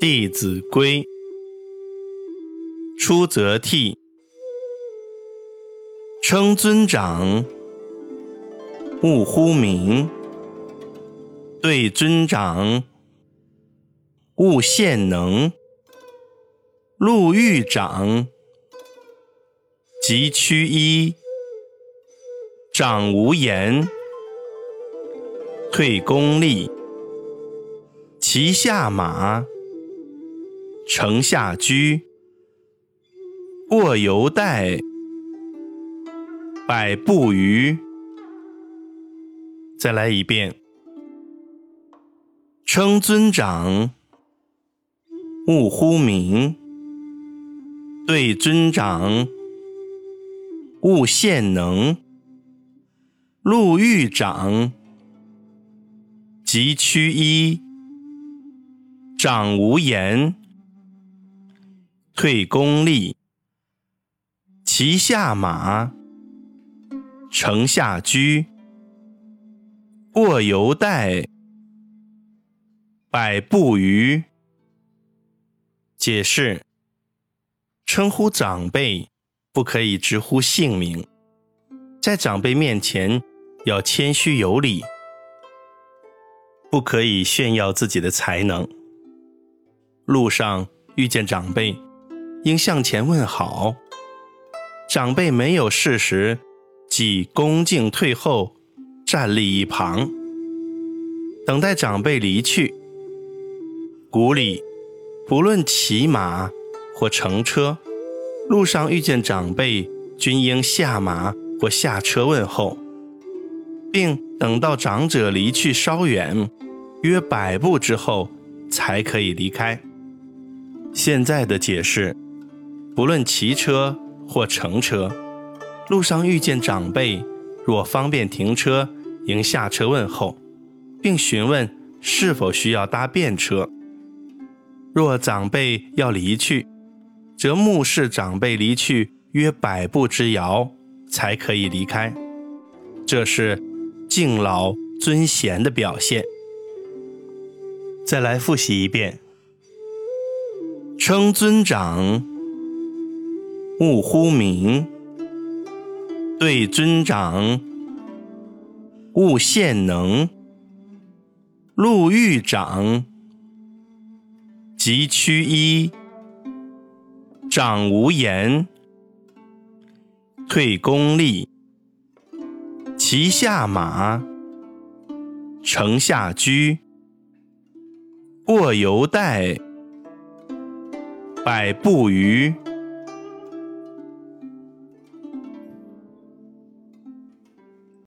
《弟子规》：出则悌，称尊长，勿呼名；对尊长，勿献能；路遇长，即趋揖；长无言，退恭立；骑下马。城下居，过犹待，百步余。再来一遍。称尊长，勿呼名；对尊长，勿献能；路遇长，即趋揖；长无言。退功立，骑下马，城下居，过犹待，百步余。解释：称呼长辈不可以直呼姓名，在长辈面前要谦虚有礼，不可以炫耀自己的才能。路上遇见长辈。应向前问好，长辈没有事时，即恭敬退后，站立一旁，等待长辈离去。古里，不论骑马或乘车，路上遇见长辈，均应下马或下车问候，并等到长者离去稍远，约百步之后，才可以离开。现在的解释。不论骑车或乘车，路上遇见长辈，若方便停车，应下车问候，并询问是否需要搭便车。若长辈要离去，则目视长辈离去约百步之遥，才可以离开。这是敬老尊贤的表现。再来复习一遍：称尊长。勿呼名，对尊长；勿献能，路遇长；即趋揖，长无言；退恭立，骑下马；乘下驹，过犹待；百步余。